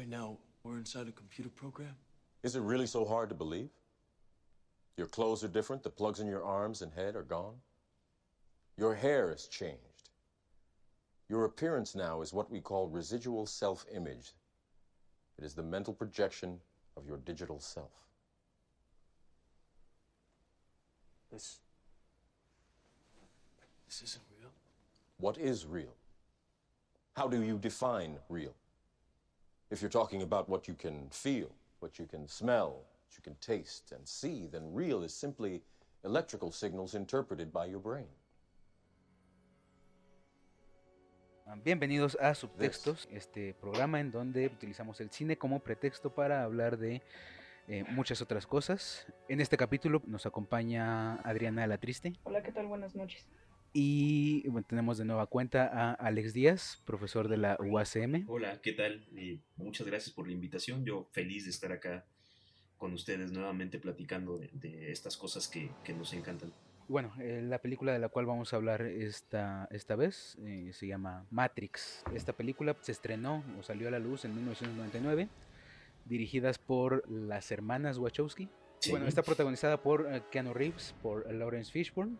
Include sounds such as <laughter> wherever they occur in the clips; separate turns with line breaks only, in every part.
Right now, we're inside a computer program.
Is it really so hard to believe? Your clothes are different, the plugs in your arms and head are gone. Your hair has changed. Your appearance now is what we call residual self image. It is the mental projection of your digital self.
This. This isn't real.
What is real? How do you define real? If you're talking about what you can feel, what you can smell, what you can taste and see, then real is simply electrical signals interpreted by your brain.
Bienvenidos a Subtextos, este programa en donde utilizamos el cine como pretexto para hablar de eh, muchas otras cosas. En este capítulo nos acompaña Adriana La Triste.
Hola, ¿qué tal? Buenas noches.
Y bueno, tenemos de nueva cuenta a Alex Díaz, profesor de la UACM.
Hola, ¿qué tal? Eh, muchas gracias por la invitación. Yo feliz de estar acá con ustedes nuevamente platicando de, de estas cosas que, que, nos encantan.
Bueno, eh, la película de la cual vamos a hablar esta, esta vez eh, se llama Matrix. Esta película se estrenó o salió a la luz en 1999, dirigidas por las hermanas Wachowski. Sí. Bueno, está protagonizada por uh, Keanu Reeves, por Lawrence Fishburne,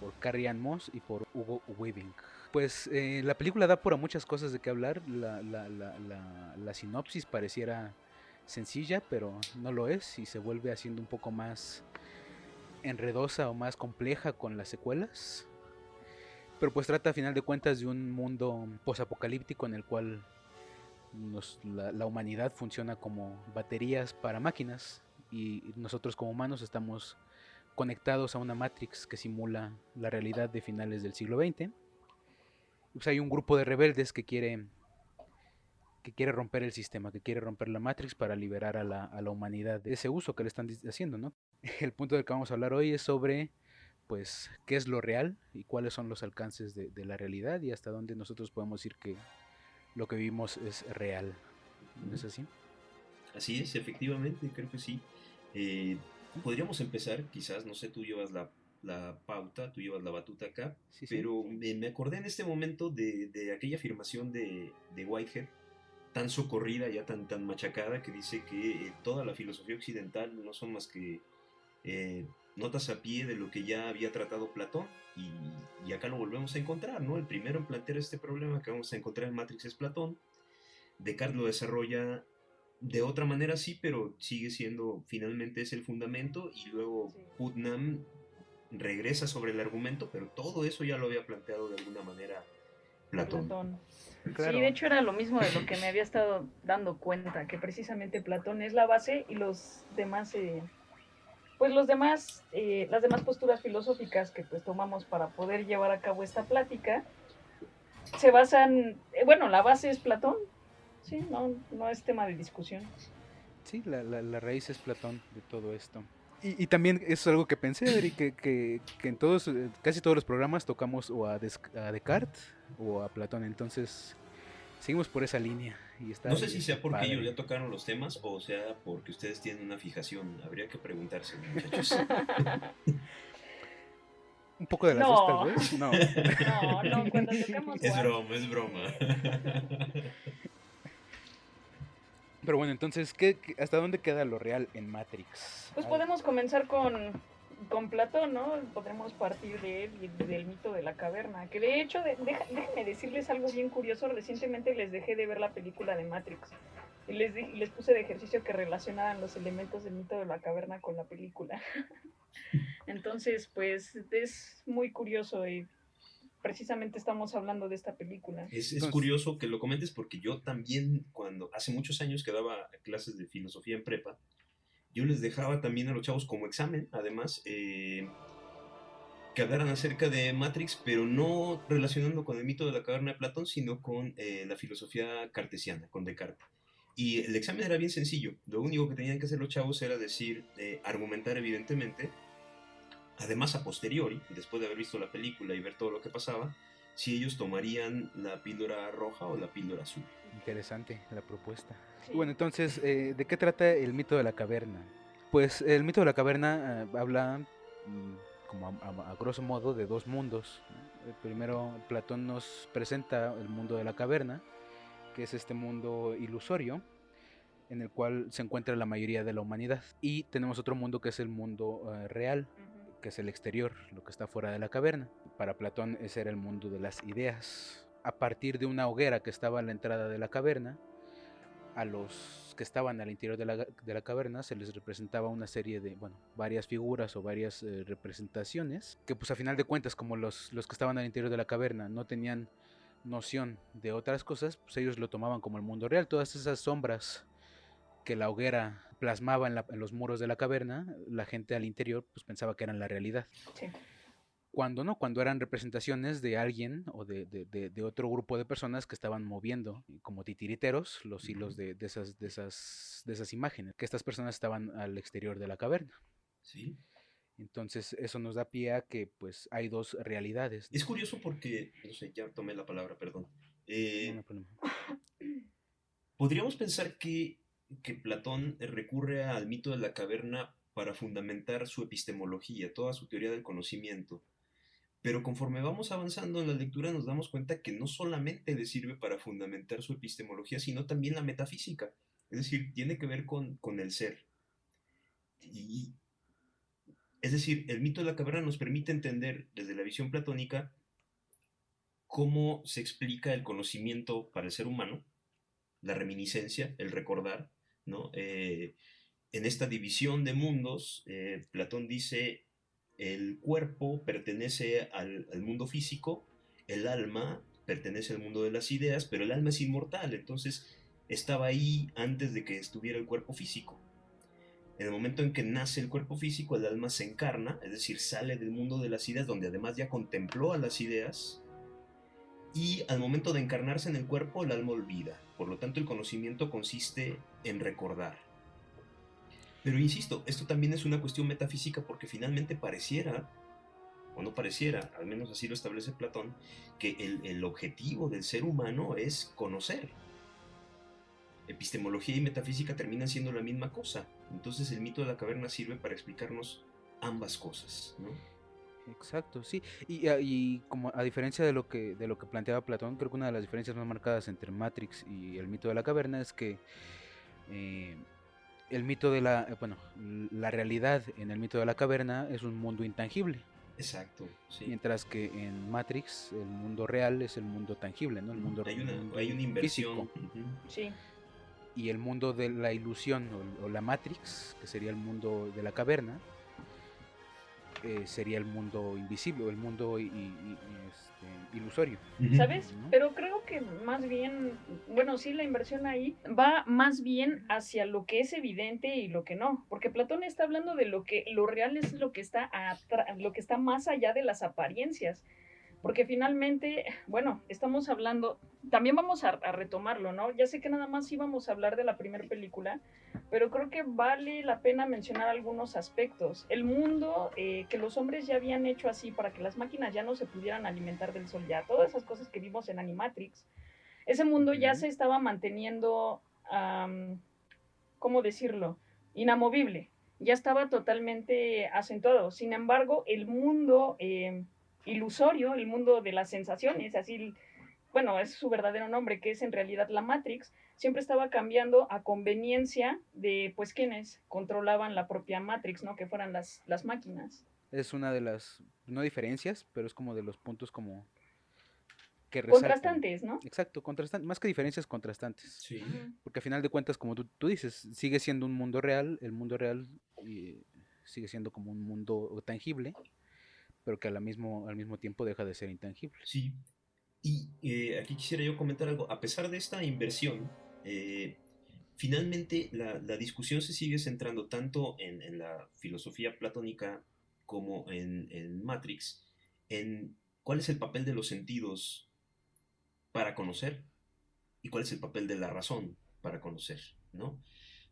por Carrie Ann Moss y por Hugo Weaving. Pues eh, la película da por muchas cosas de qué hablar. La, la, la, la, sinopsis pareciera sencilla, pero no lo es y se vuelve haciendo un poco más enredosa o más compleja con las secuelas. Pero pues trata a final de cuentas de un mundo posapocalíptico en el cual la humanidad funciona como baterías para máquinas y nosotros como humanos estamos conectados a una Matrix que simula la realidad de finales del siglo XX. Pues hay un grupo de rebeldes que quiere, que quiere romper el sistema, que quiere romper la Matrix para liberar a la, a la humanidad de ese uso que le están haciendo. ¿no? <laughs> El punto del que vamos a hablar hoy es sobre pues qué es lo real y cuáles son los alcances de, de la realidad y hasta dónde nosotros podemos decir que lo que vivimos es real. ¿No es así?
Así es, efectivamente, creo que sí. Eh, podríamos empezar, quizás, no sé, tú llevas la, la pauta, tú llevas la batuta acá, sí, pero sí. Me, me, acordé en este momento de, de aquella afirmación de, de, Whitehead, tan socorrida, ya tan, tan machacada, que dice que eh, toda la filosofía occidental no son más que eh, notas a pie de lo que ya había tratado Platón, y, y, acá lo volvemos a encontrar, ¿no? El primero en plantear este problema que vamos a encontrar en Matrix es Platón, Descartes lo desarrolla de otra manera sí, pero sigue siendo, finalmente es el fundamento y luego sí. Putnam regresa sobre el argumento, pero todo eso ya lo había planteado de alguna manera Platón.
Platón. Claro. Sí, de hecho era lo mismo de lo que me había estado dando cuenta, que precisamente Platón es la base y los demás, eh, pues los demás, eh, las demás posturas filosóficas que pues tomamos para poder llevar a cabo esta plática, se basan, eh, bueno, la base es Platón, Sí, no, no es tema de discusión.
Sí, la, la, la raíz es Platón de todo esto. Y, y, también es algo que pensé, Adri, que, que, que, en todos, casi todos los programas tocamos o a, Des a, Descartes o a Platón, entonces seguimos por esa línea. Y está
no sé si sea porque padre. ellos ya tocaron los temas o sea porque ustedes tienen una fijación, habría que preguntarse, muchachos. <laughs>
Un poco de las
no.
dos, tal vez.
No, <laughs> no, no cuando tocamos.
Es broma, es broma. <laughs>
Pero bueno, entonces, ¿qué, ¿hasta dónde queda lo real en Matrix?
Pues podemos comenzar con, con Platón, ¿no? Podremos partir de él y del mito de la caverna. Que de hecho, de, déjenme decirles algo bien curioso. Recientemente les dejé de ver la película de Matrix. Y les, les puse de ejercicio que relacionaran los elementos del mito de la caverna con la película. <laughs> Entonces, pues es muy curioso y precisamente estamos hablando de esta película.
Es, es, curioso que lo comentes porque yo también, cuando hace muchos años que daba clases de filosofía en prepa, yo les dejaba también a los chavos como examen, además, eh, que hablaran acerca de Matrix, pero no relacionando con el mito de la caverna de Platón, sino con eh, la filosofía cartesiana, con Descartes. Y el examen era bien sencillo. Lo único que tenían que hacer los chavos era decir, eh, argumentar evidentemente, Además, a posteriori, después de haber visto la película y ver todo lo que pasaba, si ellos tomarían la píldora roja o la píldora azul.
Interesante la propuesta. Sí. Bueno, entonces, eh, ¿de qué trata el mito de la caverna? Pues el mito de la caverna eh, habla, mmm, como a, a, a, grosso modo, de dos mundos. El primero, Platón nos presenta el mundo de la caverna, que es este mundo ilusorio en el cual se encuentra la mayoría de la humanidad. Y tenemos otro mundo que es el mundo eh, real, que es el exterior, lo que está fuera de la caverna. Para Platón ese era el mundo de las ideas. A partir de una hoguera que estaba en la entrada de la caverna, a los que estaban al interior de la, de la, caverna se les representaba una serie de, bueno, varias figuras o varias eh, representaciones, que pues a final de cuentas como los, los que estaban al interior de la caverna no tenían noción de otras cosas, pues ellos lo tomaban como el mundo real, todas esas sombras que la hoguera plasmaba en, la, en los muros de la caverna, la gente al interior pues pensaba que eran la realidad.
Sí
cuando no, cuando eran representaciones de alguien o de, de, de, de, otro grupo de personas que estaban moviendo como titiriteros los hilos de, esas, de, esas, de esas imágenes, que estas personas estaban al exterior de la caverna.
Sí.
Entonces eso nos da pie a que pues hay dos realidades.
Es curioso porque, no sé, ya tomé la palabra, perdón. Eh,
No, no hay problema.
Podríamos pensar que, que Platón recurre al mito de la caverna para fundamentar su epistemología, toda su teoría del conocimiento. Pero conforme vamos avanzando en la lectura nos damos cuenta que no solamente le sirve para fundamentar su epistemología, sino también la metafísica. Es decir, tiene que ver con, con el ser. Y, es decir, el mito de la caverna nos permite entender desde la visión platónica cómo se explica el conocimiento para el ser humano, la reminiscencia, el recordar, Eh, en esta división de mundos, eh, Platón dice el cuerpo pertenece al, al, mundo físico, el alma pertenece al mundo de las ideas, pero el alma es inmortal, entonces estaba ahí antes de que estuviera el cuerpo físico. En el momento en que nace el cuerpo físico, el alma se encarna, es decir, sale del mundo de las ideas, donde además ya contempló a las ideas, y al momento de encarnarse en el cuerpo, el alma olvida. Por lo tanto, el conocimiento consiste en recordar. Pero insisto, esto también es una cuestión metafísica porque finalmente pareciera, o no pareciera, al menos así lo establece Platón, que el, objetivo del ser humano es conocer. Epistemología y metafísica terminan siendo la misma cosa. Entonces el mito de la caverna sirve para explicarnos ambas cosas, ¿no?
Exacto, sí. Y, y, como a diferencia de lo que de lo que planteaba Platón, creo que una de las diferencias más marcadas entre Matrix y el mito de la caverna es que eh, el mito de la, bueno, la realidad en el mito de la caverna es un mundo intangible.
Exacto. Sí.
Mientras que en Matrix el mundo real es el mundo tangible, ¿no? El mundo,
hay una,
mundo
hay una inversión.
físico.
Uh -huh.
Sí.
Y el mundo de la ilusión o, o, la Matrix, que sería el mundo de la caverna, eh, sería el mundo invisible o el mundo y, y, y, este, ilusorio.
¿Sabes? ¿no? Pero creo que más bien, bueno, sí, la inversión ahí va más bien hacia lo que es evidente y lo que no, porque Platón está hablando de lo que lo real es lo que está lo que está más allá de las apariencias. Porque finalmente, bueno, estamos hablando, también vamos a, a, retomarlo, ¿no? Ya sé que nada más íbamos a hablar de la primera película, pero creo que vale la pena mencionar algunos aspectos. El mundo eh, que los hombres ya habían hecho así para que las máquinas ya no se pudieran alimentar del sol, ya todas esas cosas que vimos en Animatrix, ese mundo ya se estaba manteniendo, um, ¿cómo decirlo? Inamovible, ya estaba totalmente acentuado. Sin embargo, el mundo... Eh, ilusorio, el mundo de las sensaciones, así, bueno, es su verdadero nombre, que es en realidad la Matrix, siempre estaba cambiando a conveniencia de, pues, quienes controlaban la propia Matrix, ¿no? Que fueran las, las máquinas.
Es una de las, no diferencias, pero es como de los puntos como...
Que contrastantes, ¿no?
Exacto, contrastantes, más que diferencias, contrastantes.
Sí.
Porque al final de cuentas, como tú, tú dices, sigue siendo un mundo real, el mundo real eh, sigue siendo como un mundo tangible, pero que al mismo, al mismo tiempo deja de ser intangible.
Sí, y eh, aquí quisiera yo comentar algo. A pesar de esta inversión, eh, finalmente la, la, discusión se sigue centrando tanto en, en la filosofía platónica como en, en, Matrix, en cuál es el papel de los sentidos para conocer y cuál es el papel de la razón para conocer, ¿no?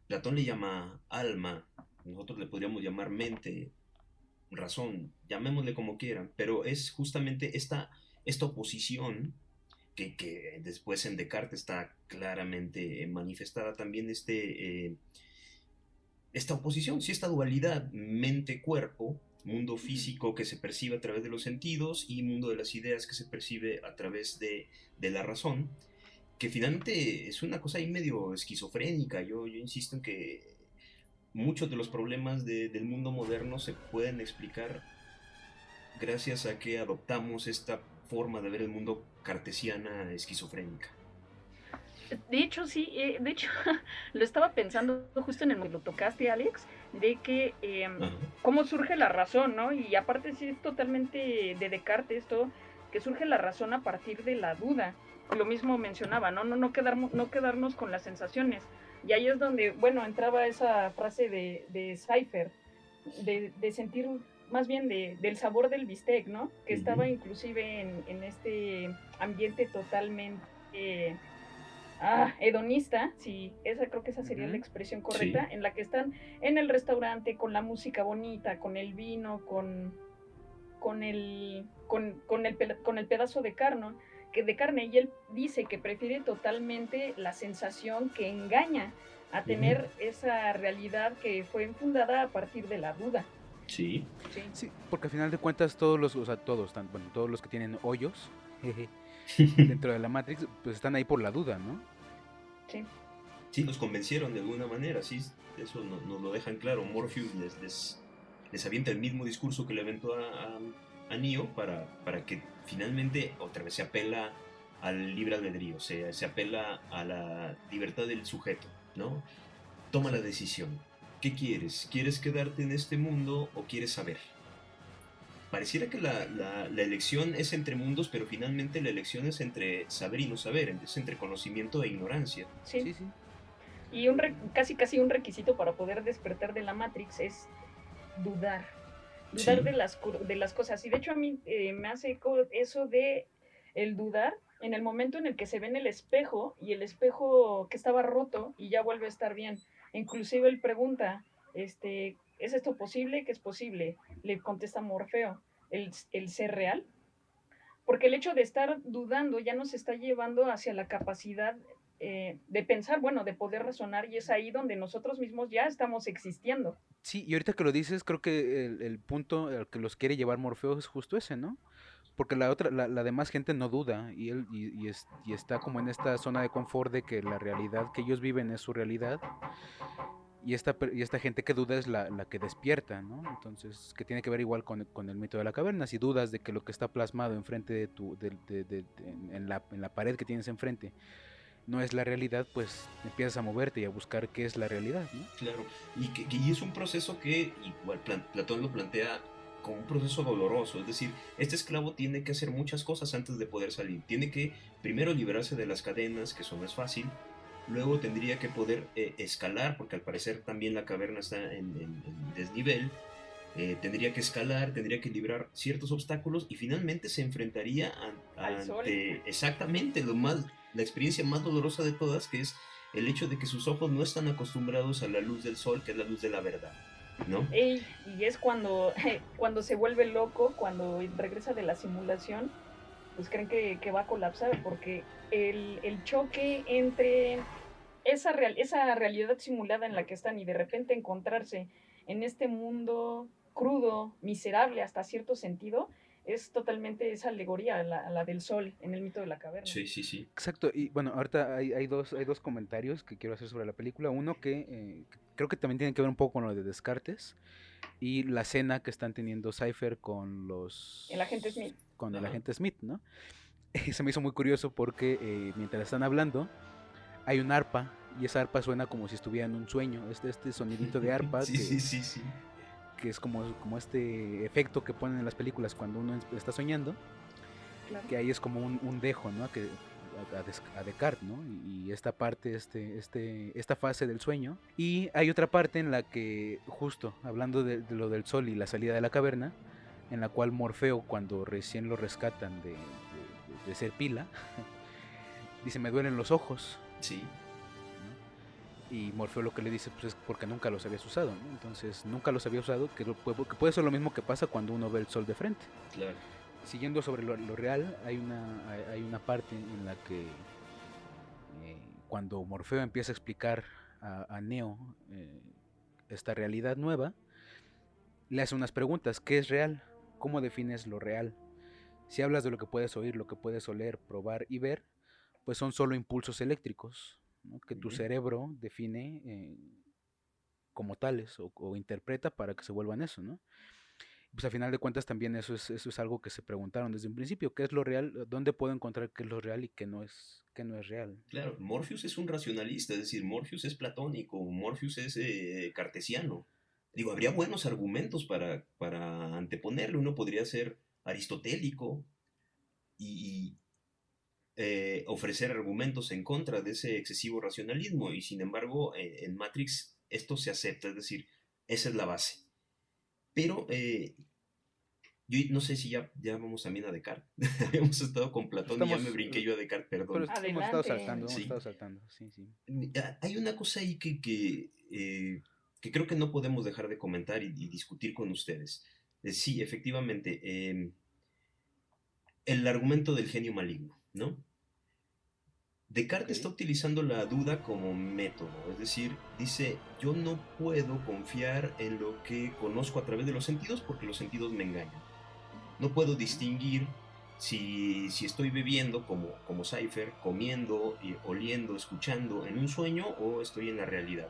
Platón le llama alma, nosotros le podríamos llamar mente, razón, llamémosle como quieran, pero es justamente esta, esta oposición que, que, después en Descartes está claramente manifestada también este, eh, esta oposición, si esta dualidad mente-cuerpo, mundo físico que se percibe a través de los sentidos y mundo de las ideas que se percibe a través de, de la razón. que finalmente es una cosa ahí medio esquizofrénica. Yo, yo insisto en que muchos de los problemas del mundo moderno se pueden explicar gracias a que adoptamos esta forma de ver el mundo cartesiana esquizofrénica.
De hecho, sí, eh, de hecho, <laughs> lo estaba pensando justo en el que lo tocaste, Alex, de que em, cómo surge la razón, ¿no? Y aparte sí es totalmente de Descartes esto, que surge la razón a partir de la duda. Lo mismo mencionaba, ¿no? No, no, quedarnos, no quedarnos con las sensaciones. Y ahí es donde, bueno, entraba esa frase de, de Cypher, de, de sentir más bien de, del sabor del bistec, ¿no? Que estaba inclusive en, en, este ambiente totalmente ah, hedonista, sí, esa creo que esa sería la expresión correcta, en la que están en el restaurante con la música bonita, con el vino, con, con, el, con, con el, con el pedazo de carne, de carne, y él dice que prefiere totalmente la sensación que engaña a tener esa realidad que fue fundada a partir de la duda.
Sí.
sí. porque al final de cuentas todos los, o sea, todos, bueno, todos los que tienen hoyos <laughs> dentro de la Matrix, pues están ahí por la duda, ¿no?
Sí.
Sí, nos convencieron de alguna manera, sí, eso nos, lo dejan claro. Morpheus les, les, les, avienta el mismo discurso que le aventó a, a, Neo para, para que finalmente otra vez se apela al libre albedrío, se, se apela a la libertad del sujeto, ¿no? Toma la decisión ¿Qué quieres? ¿Quieres quedarte en este mundo o quieres saber? Pareciera que la, elección es entre mundos, pero finalmente la elección es entre saber y no saber, es entre conocimiento e ignorancia.
Sí, sí. sí. Y un casi casi un requisito para poder despertar de la Matrix es dudar. Dudar de, las, de las cosas. Y de hecho a mí eh, me hace eco eso de el dudar en el momento en el que se ve en el espejo y el espejo que estaba roto y ya vuelve a estar bien. Inclusive él pregunta, este, ¿es esto posible? ¿Qué es posible? Le contesta Morfeo, ¿el, el ser real? Porque el hecho de estar dudando ya nos está llevando hacia la capacidad eh, de pensar, bueno, de poder razonar, y es ahí donde nosotros mismos ya estamos existiendo.
Sí, y ahorita que lo dices, creo que el, punto al que los quiere llevar Morfeo es justo ese, ¿no? Porque la otra, la, la demás gente no duda y él y, es, y, está como en esta zona de confort de que la realidad que ellos viven es su realidad y esta, y esta gente que duda es la, la, que despierta, ¿no? Entonces, que tiene que ver igual con, con, el mito de la caverna. Si dudas de que lo que está plasmado enfrente de tu, de, de, en, la, en la pared que tienes enfrente no es la realidad, pues empiezas a moverte y a buscar qué es la realidad, ¿no?
Claro, y, que, y es un proceso que, igual Platón lo plantea como un proceso doloroso, es decir, este esclavo tiene que hacer muchas cosas antes de poder salir, tiene que primero liberarse de las cadenas, que eso no es fácil, luego tendría que poder eh, escalar, porque al parecer también la caverna está en, desnivel, eh, tendría que escalar, tendría que librar ciertos obstáculos y finalmente se enfrentaría a, ante exactamente lo más, la experiencia más dolorosa de todas, que es el hecho de que sus ojos no están acostumbrados a la luz del sol, que es la luz de la verdad. ¿No?
Y, es cuando, <laughs> cuando se vuelve loco, cuando regresa de la simulación, pues creen que, va a colapsar, porque el, el choque entre esa, real, esa realidad simulada en la que están y de repente encontrarse en este mundo crudo, miserable hasta cierto sentido, es totalmente esa alegoría, la, la, del sol en el mito de la caverna.
Sí, sí, sí.
Exacto, y bueno, ahorita hay, hay, dos, hay dos comentarios que quiero hacer sobre la película. Uno que eh, creo que también tiene que ver un poco con lo de Descartes y la cena que están teniendo Cypher con los...
El agente Smith.
Con el agente Smith, ¿no? <laughs> Se me hizo muy curioso porque eh, mientras están hablando hay un arpa y esa arpa suena como si estuviera en un sueño. Este, este sonidito de arpa. <laughs>
sí, sí, sí, sí
que es como, como este efecto que ponen en las películas cuando uno está soñando, que ahí es como un, dejo, ¿no? Que, a, Descartes, ¿no? Y, esta parte, este, este, esta fase del sueño. Y hay otra parte en la que, justo hablando de, lo del sol y la salida de la caverna, en la cual Morfeo, cuando recién lo rescatan de, de ser pila, <laughs> dice, me duelen los ojos.
Sí.
Y Morfeo lo que le dice pues es porque nunca los habías usado, Entonces nunca los había usado, que, puede ser lo mismo que pasa cuando uno ve el sol de frente.
Claro.
Siguiendo sobre lo, real, hay una, hay una parte en la que eh, cuando Morfeo empieza a explicar a, Neo eh, esta realidad nueva, le hace unas preguntas. ¿Qué es real? ¿Cómo defines lo real? Si hablas de lo que puedes oír, lo que puedes oler, probar y ver, pues son solo impulsos eléctricos, que tu cerebro define eh, como tales o, interpreta para que se vuelvan eso, ¿no? Pues a final de cuentas también eso es, eso es algo que se preguntaron desde un principio, ¿qué es lo real? ¿Dónde puedo encontrar qué es lo real y qué no es, qué no es real?
Claro, Morpheus es un racionalista, es decir, Morpheus es platónico, Morpheus es eh, cartesiano. Digo, habría buenos argumentos para, para anteponerle, uno podría ser aristotélico y, eh, ofrecer argumentos en contra de ese excesivo racionalismo y sin embargo eh, en Matrix esto se acepta, es decir, esa es la base. Pero eh, yo no sé si ya, ya vamos también a Descartes. <laughs> Habíamos estado con Platón y ya me brinqué yo a Descartes, perdón.
Pero hemos estado saltando, hemos estado saltando, sí, sí.
Ah, hay una cosa ahí que, que, que, creo que no podemos dejar de comentar y, discutir con ustedes. sí, efectivamente, em, el argumento del genio maligno. ¿No? Descartes está utilizando la duda como método, es decir, dice, yo no puedo confiar en lo que conozco a través de los sentidos porque los sentidos me engañan. No puedo distinguir si, estoy bebiendo como, como Cypher, comiendo, y oliendo, escuchando en un sueño o estoy en la realidad.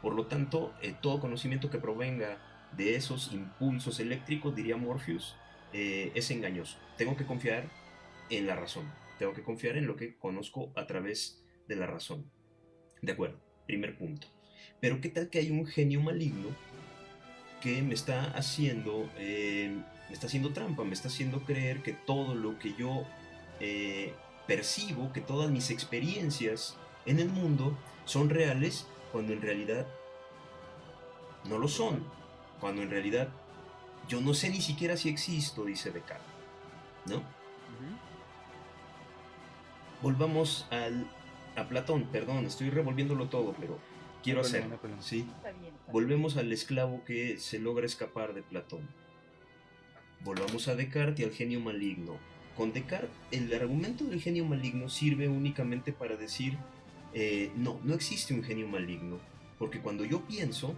Por lo tanto, eh, todo conocimiento que provenga de esos impulsos eléctricos, diría Morpheus, eh, es engañoso. Tengo que confiar en la razón. Tengo que confiar en lo que conozco a través de la razón. De acuerdo, primer punto. Pero ¿qué tal que hay un genio maligno que me está haciendo, eh, me está haciendo trampa, me está haciendo creer que todo lo que yo eh, percibo, que todas mis experiencias en el mundo son reales, cuando en realidad no lo son, cuando en realidad yo no sé ni siquiera si existo, dice Descartes, ¿no? Volvamos al, a Platón, perdón, estoy revolviéndolo todo, pero quiero hacer. ¿sí? Volvemos al esclavo que se logra escapar de Platón. Volvamos a Descartes y al genio maligno. Con Descartes, el argumento del genio maligno sirve únicamente para decir, eh, no, no existe un genio maligno, porque cuando yo pienso,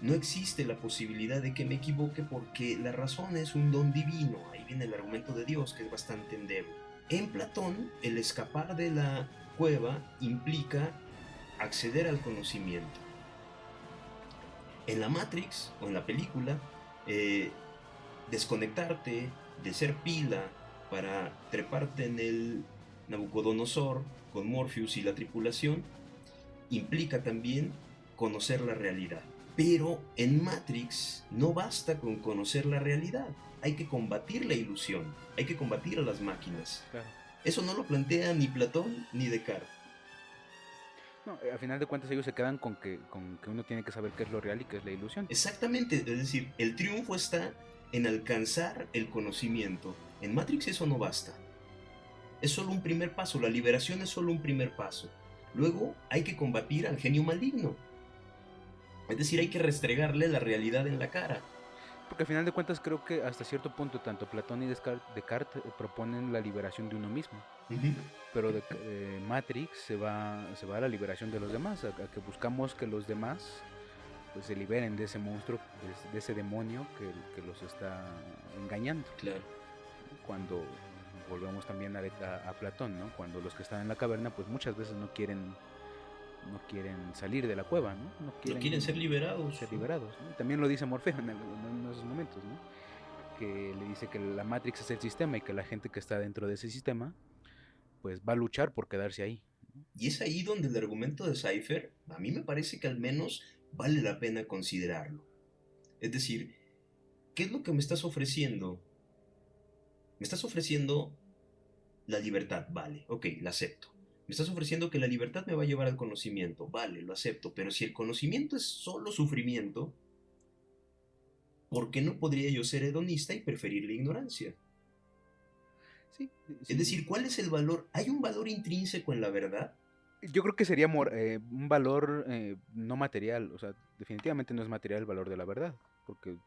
no existe la posibilidad de que me equivoque porque la razón es un don divino. Ahí viene el argumento de Dios, que es bastante endeble. En Platón, el escapar de la cueva implica acceder al conocimiento. En la Matrix o en la película, eh, desconectarte de ser pila para treparte en el Nabucodonosor con Morpheus y la tripulación implica también conocer la realidad. Pero en Matrix no basta con conocer la realidad hay que combatir la ilusión, hay que combatir a las máquinas. Eso no lo plantea ni Platón ni Descartes.
No, eh, al final de cuentas ellos se quedan con que, con que uno tiene que saber qué es lo real y qué es la ilusión.
Exactamente, es decir, el triunfo está en alcanzar el conocimiento. En Matrix eso no basta. Es solo un primer paso, la liberación es solo un primer paso. Luego hay que combatir al genio maligno. Es decir, hay que restregarle la realidad en la cara.
Porque al final de cuentas creo que hasta cierto punto tanto Platón y Descartes eh, proponen la liberación de uno mismo. Pero de, eh, Matrix se va, se va a la liberación de los demás, a, que buscamos que los demás pues, se liberen de ese monstruo, de, ese demonio que, los está engañando.
Claro.
Cuando volvemos también a, a, Platón, ¿no? Cuando los que están en la caverna pues muchas veces no quieren no quieren salir de la cueva, ¿no?
No quieren, ser liberados.
Ser liberados. También lo dice Morfeo en, esos momentos, ¿no? Que le dice que la Matrix es el sistema y que la gente que está dentro de ese sistema, pues va a luchar por quedarse ahí.
Y es ahí donde el argumento de Cypher, a mí me parece que al menos vale la pena considerarlo. Es decir, ¿qué es lo que me estás ofreciendo? Me estás ofreciendo la libertad, vale, ok, la acepto. Me estás ofreciendo que la libertad me va a llevar al conocimiento. Vale, lo acepto. Pero si el conocimiento es solo sufrimiento, ¿por qué no podría yo ser hedonista y preferir la ignorancia?
Sí,
Es decir, ¿cuál es el valor? ¿Hay un valor intrínseco en la verdad?
Yo creo que sería eh, un valor eh, no material. O sea, definitivamente no es material el valor de la verdad. Porque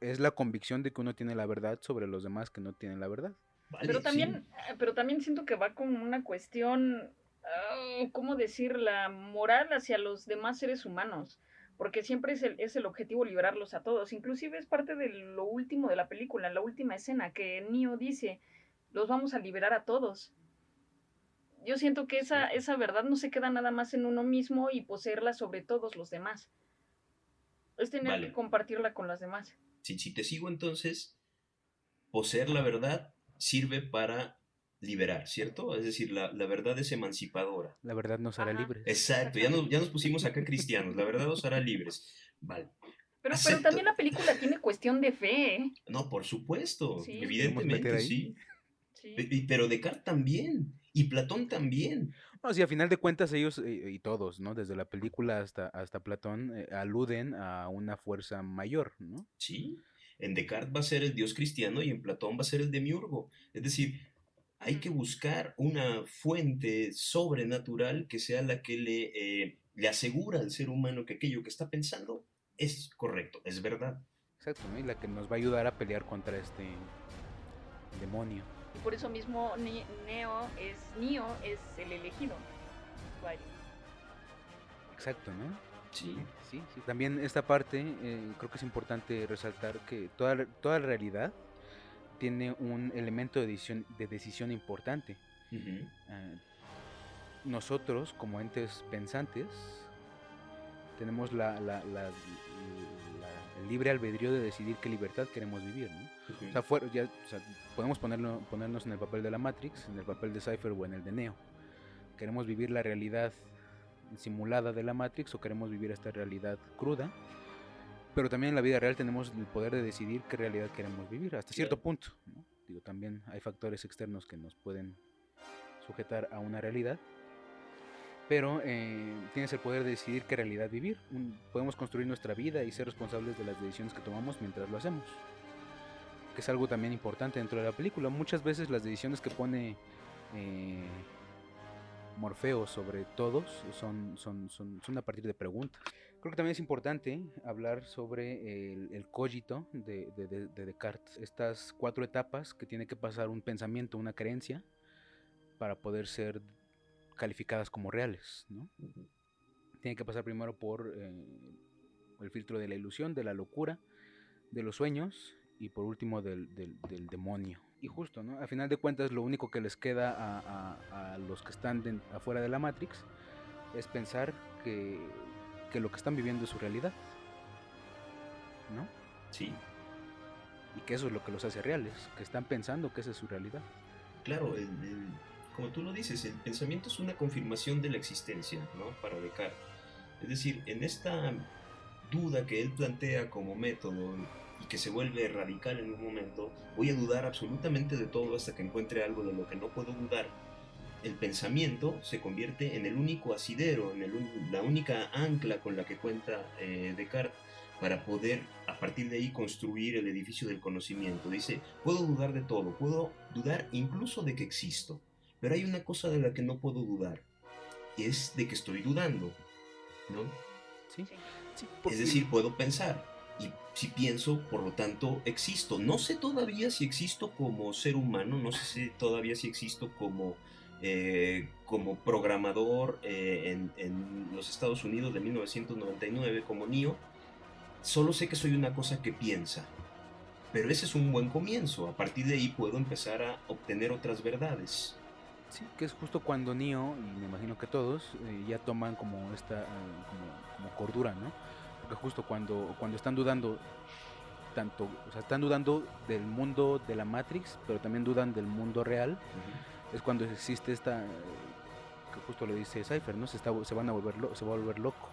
es la convicción de que uno tiene la verdad sobre los demás que no tienen la verdad
pero también, eh, pero también siento que va con una cuestión, ah, ¿cómo decir? La moral hacia los demás seres humanos. Porque siempre es el, es el objetivo liberarlos a todos. Inclusive es parte de lo último de la película, la última escena, que Neo dice, los vamos a liberar a todos. Yo siento que esa, esa verdad no se queda nada más en uno mismo y poseerla sobre todos los demás. Es tener que compartirla con las demás.
Si, si te sigo entonces, poseer la verdad sirve para liberar, ¿cierto? Es decir, la, verdad es emancipadora.
La verdad nos hará libres.
Exacto, ya nos, ya nos pusimos acá cristianos, la verdad nos hará libres. Vale.
Pero, pero también la película tiene cuestión de fe. ¿eh?
No, por supuesto, evidentemente sí. sí. Pero Descartes también, y Platón también.
No, sí, a final de cuentas ellos eh, y todos, ¿no? Desde la película hasta, hasta Platón eh, aluden a una fuerza mayor, ¿no?
Sí, en Descartes va a ser el dios cristiano y en Platón va a ser el demiurgo. Es decir, hay que buscar una fuente sobrenatural que sea la que le, eh, le asegura al ser humano que aquello que está pensando es correcto, es verdad.
Exacto, ¿no? y la que nos va a ayudar a pelear contra este demonio.
Y por eso mismo Neo es Neo es el elegido.
Exacto, ¿no?
Sí.
Sí, sí. También esta parte eh, creo que es importante resaltar que toda, toda la realidad tiene un elemento de decisión, de decisión importante. Ah, nosotros, como entes pensantes, tenemos la, la, la, el libre albedrío de decidir qué libertad queremos vivir. ¿no? o, sea, fuera, ya, o sea, podemos ponerlo, ponernos en el papel de la Matrix, en el papel de Cypher o en el de Neo. Queremos vivir la realidad simulada de la Matrix o queremos vivir esta realidad cruda pero también en la vida real tenemos el poder de decidir qué realidad queremos vivir, hasta cierto punto. Digo, también hay factores externos que nos pueden sujetar a una realidad, pero eh, tienes el poder de decidir qué realidad vivir. podemos construir nuestra vida y ser responsables de las decisiones que tomamos mientras lo hacemos, que es algo también importante dentro de la película. Muchas veces las decisiones que pone... Eh, Morfeo sobre todos son, son, son, son a partir de preguntas. Creo que también es importante hablar sobre el, cogito de, Descartes, estas cuatro etapas que tiene que pasar un pensamiento, una creencia, para poder ser calificadas como reales. ¿no? Tiene que pasar primero por eh, el filtro de la ilusión, de la locura, de los sueños y por último del, demonio. Y justo, ¿no? A final de cuentas, lo único que les queda a, los que están afuera de la Matrix es pensar que que lo que están viviendo es su realidad. ¿No?
Sí.
Y que eso es lo que los hace reales, que están pensando que esa es su realidad.
Claro, como tú lo dices, el pensamiento es una confirmación de la existencia, ¿no? Para Descartes. Es decir, en esta duda que él plantea como método y que se vuelve radical en un momento, voy a dudar absolutamente de todo hasta que encuentre algo de lo que no puedo dudar el pensamiento se convierte en el único asidero, en la única ancla con la que cuenta eh, Descartes para poder a partir de ahí construir el edificio del conocimiento. Dice, puedo dudar de todo, puedo dudar incluso de que existo, pero hay una cosa de la que no puedo dudar, es de que estoy dudando, ¿no?
Sí.
es decir, puedo pensar, y si pienso, por lo tanto, existo. No sé todavía si existo como ser humano, no sé todavía si existo como eh, como programador eh, en, los Estados Unidos de 1999 como NIO, solo sé que soy una cosa que piensa. Pero ese es un buen comienzo. A partir de ahí puedo empezar a obtener otras verdades.
Sí, que es justo cuando Neo, y me imagino que todos, eh, ya toman como esta como, cordura, ¿no? Justo cuando, cuando están dudando tanto, o sea, están dudando del mundo de la Matrix, pero también dudan del mundo real es cuando existe esta que justo lo dice Cypher, ¿no? Se, está, se van a volver se va a volver loco.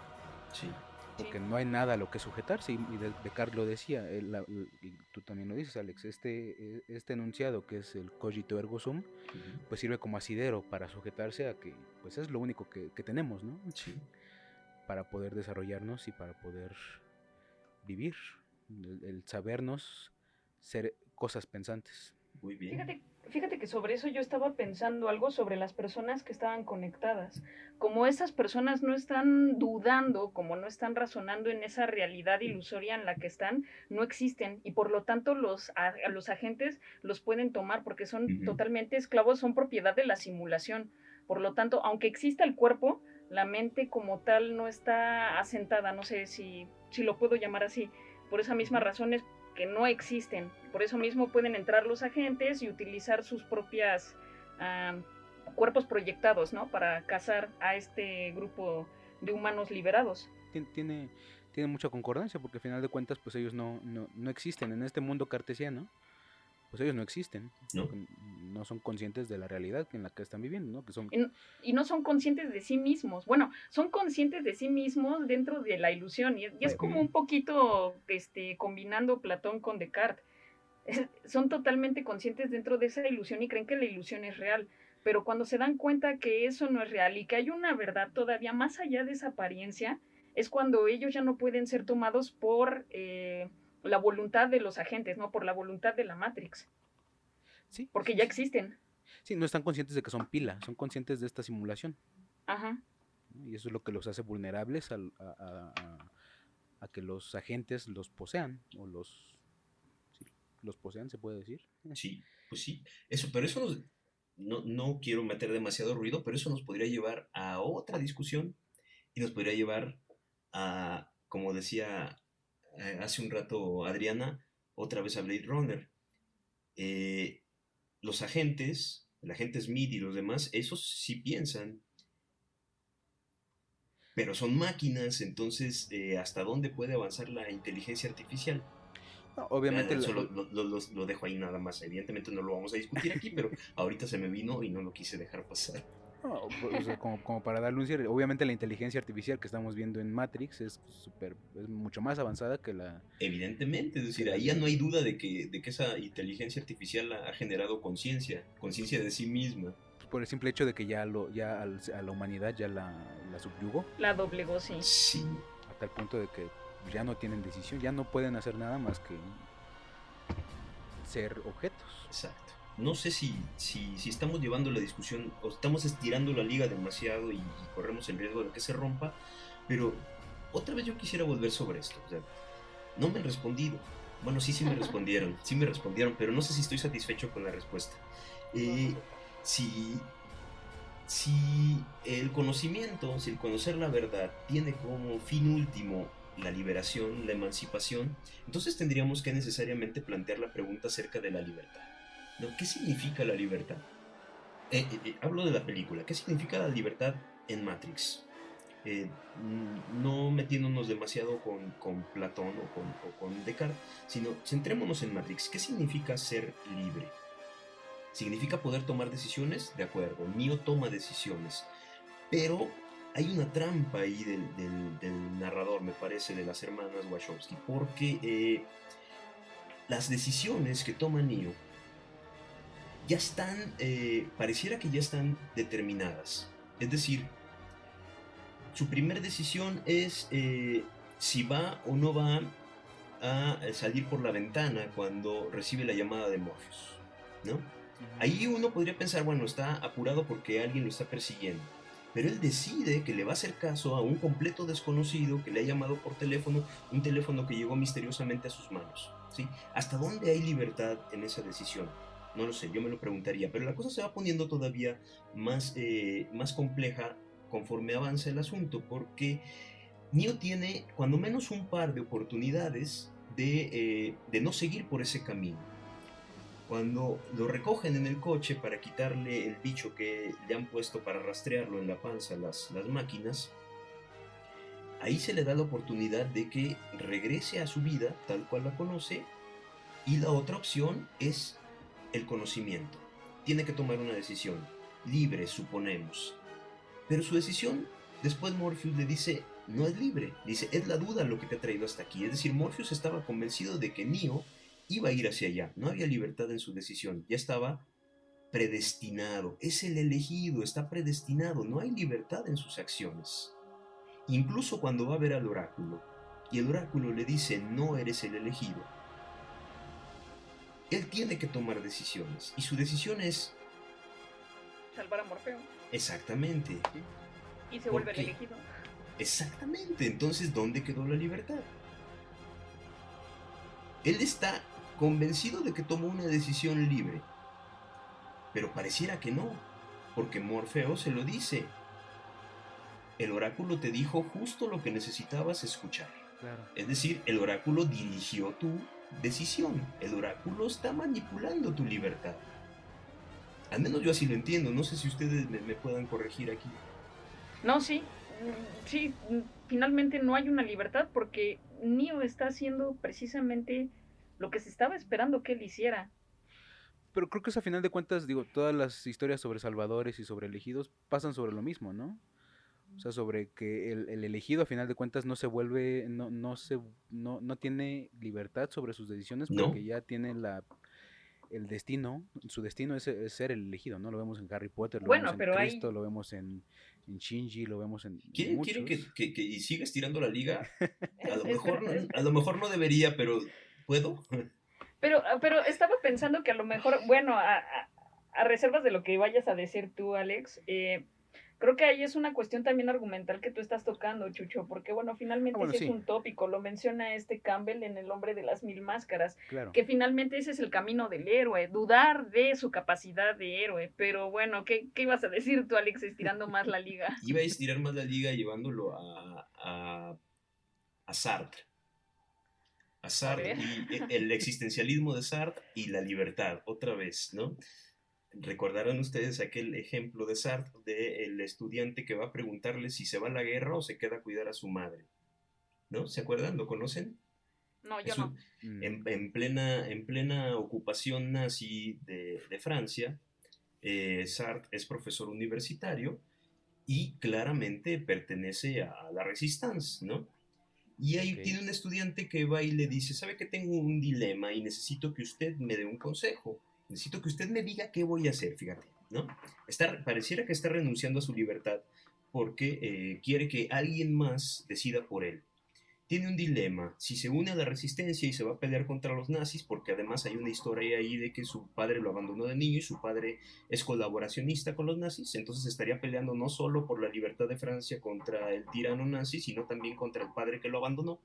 Sí.
Porque no hay nada a lo que sujetarse y, de, Descartes lo decía, y tú también lo dices, Alex, este, este enunciado que es el cogito ergo sum, pues sirve como asidero para sujetarse a que pues es lo único que, tenemos, ¿no?
Sí.
Para poder desarrollarnos y para poder vivir, el sabernos ser cosas pensantes.
Muy bien.
Fíjate, fíjate que sobre eso yo estaba pensando algo sobre las personas que estaban conectadas. Como esas personas no están dudando, como no están razonando en esa realidad ilusoria en la que están, no existen y por lo tanto los, los agentes los pueden tomar porque son totalmente esclavos, son propiedad de la simulación. Por lo tanto, aunque exista el cuerpo, la mente como tal no está asentada, no sé si, si lo puedo llamar así. Por esa misma razón es que no existen. Por eso mismo pueden entrar los agentes y utilizar sus propias ah, cuerpos proyectados, ¿no? Para cazar a este grupo de humanos liberados.
Tiene, tiene mucha concordancia porque al final de cuentas pues ellos no, no, no existen en este mundo cartesiano pues ellos no existen,
no.
No son conscientes de la realidad en la que están viviendo, ¿no? Que son...
y, no son conscientes de sí mismos. Bueno, son conscientes de sí mismos dentro de la ilusión. Y, es como un poquito este, combinando Platón con Descartes. son totalmente conscientes dentro de esa ilusión y creen que la ilusión es real. Pero cuando se dan cuenta que eso no es real y que hay una verdad todavía más allá de esa apariencia, es cuando ellos ya no pueden ser tomados por... Eh, la voluntad de los agentes, no por la voluntad de la Matrix.
Sí.
Porque ya existen.
Sí, no están conscientes de que son pila, son conscientes de esta simulación.
Ajá.
Y eso es lo que los hace vulnerables a, a, que los agentes los posean, o los, los posean, se puede decir.
Sí, pues sí. Eso, pero eso nos, no, no quiero meter demasiado ruido, pero eso nos podría llevar a otra discusión y nos podría llevar a, como decía eh, hace un rato Adriana, otra vez a Blade Runner. Eh, los agentes, el agente Smith y los demás, esos sí piensan, pero son máquinas, entonces, eh, ¿hasta dónde puede avanzar la inteligencia artificial?
obviamente
eso lo, lo, dejo ahí nada más. Evidentemente no lo vamos a discutir aquí, pero ahorita se me vino y no lo quise dejar pasar.
Pues, como, para darle un cierre, obviamente la inteligencia artificial que estamos viendo en Matrix es super, es mucho más avanzada que la...
Evidentemente, es decir, ahí ya no hay duda de que, de que esa inteligencia artificial ha generado conciencia, conciencia de sí misma.
Por el simple hecho de que ya, lo, ya a la humanidad ya la, la subyugó.
La doblegó, sí.
Sí.
Hasta el punto de que ya no tienen decisión, ya no pueden hacer nada más que ser objetos.
Exacto no sé si, si, estamos llevando la discusión o estamos estirando la liga demasiado y, corremos el riesgo de que se rompa, pero otra vez yo quisiera volver sobre esto. O sea, no me han respondido. Bueno, sí, sí me <laughs> respondieron, sí me respondieron, pero no sé si estoy satisfecho con la respuesta. Eh, si, si el conocimiento, si el conocer la verdad tiene como fin último la liberación, la emancipación, entonces tendríamos que necesariamente plantear la pregunta acerca de la libertad. ¿Qué significa la libertad? Eh, eh, eh, hablo de la película. ¿Qué significa la libertad en Matrix? no metiéndonos demasiado con, Platón o con, o con, Descartes, sino centrémonos en Matrix. ¿Qué significa ser libre? ¿Significa poder tomar decisiones? De acuerdo, Neo toma decisiones. Pero hay una trampa ahí del, narrador, me parece, de las hermanas Wachowski, porque las decisiones que toma Neo ya están, eh, pareciera que ya están determinadas. Es decir, su primera decisión es eh, si va o no va a salir por la ventana cuando recibe la llamada de Morpheus, ¿no? Ahí uno podría pensar, bueno, está apurado porque alguien lo está persiguiendo. Pero él decide que le va a hacer caso a un completo desconocido que le ha llamado por teléfono, un teléfono que llegó misteriosamente a sus manos. ¿sí? ¿Hasta dónde hay libertad en esa decisión? No lo sé, yo me lo preguntaría, pero la cosa se va poniendo todavía más, eh, más compleja conforme avanza el asunto, porque Neo tiene cuando menos un par de oportunidades de, eh, no seguir por ese camino. Cuando lo recogen en el coche para quitarle el bicho que le han puesto para rastrearlo en la panza las, las máquinas, ahí se le da la oportunidad de que regrese a su vida tal cual la conoce y la otra opción es el conocimiento. Tiene que tomar una decisión, libre suponemos. Pero su decisión, después Morpheus le dice, no es libre, dice, es la duda lo que te ha traído hasta aquí. Es decir, Morpheus estaba convencido de que Neo iba a ir hacia allá, no había libertad en su decisión, ya estaba predestinado, es el elegido, está predestinado, no hay libertad en sus acciones. Incluso cuando va a ver al oráculo, y el oráculo le dice, no eres el elegido, él tiene que tomar decisiones. Y su decisión es...
Salvar a Morfeo.
Exactamente.
Y se vuelve elegido.
Exactamente. Entonces, ¿dónde quedó la libertad? Él está convencido de que tomó una decisión libre. Pero pareciera que no. Porque Morfeo se lo dice. El oráculo te dijo justo lo que necesitabas escuchar. Es decir, el oráculo dirigió tu decisión. El oráculo está manipulando tu libertad. Al menos yo así lo entiendo. No sé si ustedes me, me puedan corregir aquí.
No, sí. Sí, finalmente no hay una libertad porque Neo está haciendo precisamente lo que se estaba esperando que él hiciera.
Pero creo que es a final de cuentas, digo, todas las historias sobre salvadores y sobre elegidos pasan sobre lo mismo, ¿no? O sea, sobre que el, el elegido a final de cuentas no se vuelve, no, no se, no, no tiene libertad sobre sus decisiones
No.
porque ya tiene la, el destino, su destino es, es ser el elegido, ¿no? Lo vemos en Harry Potter, lo
Bueno,
vemos en
pero hay-
Cristo, lo vemos en, en Shinji, lo vemos en
¿Quieren,
muchos.
quieren que, que, que y estirando la liga? <laughs> A lo, mejor,
es- es-
a lo mejor no debería, pero ¿puedo?
Pero, pero estaba pensando que a lo mejor, bueno, a, a- a reservas de lo que vayas a decir tú, Alex, eh, creo que ahí es una cuestión también argumental que tú estás tocando, Chucho, porque bueno, finalmente
Ah, bueno,
sí
sí.
es un tópico, lo menciona este Campbell en El hombre de las mil máscaras,
Claro.
que finalmente ese es el camino del héroe, dudar de su capacidad de héroe, pero bueno, ¿qué, qué ibas a decir tú, Alex, estirando más la liga? <laughs>
Iba a estirar más la liga llevándolo a, a, a Sartre. A Sartre y el existencialismo de Sartre y la libertad, otra vez, ¿no? Recordarán ustedes aquel ejemplo de Sartre de el estudiante que va a preguntarle si se va a la guerra o se queda a cuidar a su madre. ¿No? ¿Se acuerdan? ¿Lo conocen?
No, yo no.
Mm,
en, en plena, en plena ocupación nazi de, de Francia, eh, Sartre es profesor universitario y claramente pertenece a la Resistance, ¿no? Y ahí tiene un estudiante que va y le dice, ¿sabe que tengo un dilema y necesito que usted me dé un consejo? Necesito que usted me diga qué voy a hacer, fíjate, ¿no? Está, pareciera que está renunciando a su libertad porque eh, quiere que alguien más decida por él tiene un dilema. Si se une a la resistencia y se va a pelear contra los nazis, porque además hay una historia ahí de que su padre lo abandonó de niño y su padre es colaboracionista con los nazis, entonces estaría peleando no solo por la libertad de Francia contra el tirano nazi, sino también contra el padre que lo abandonó.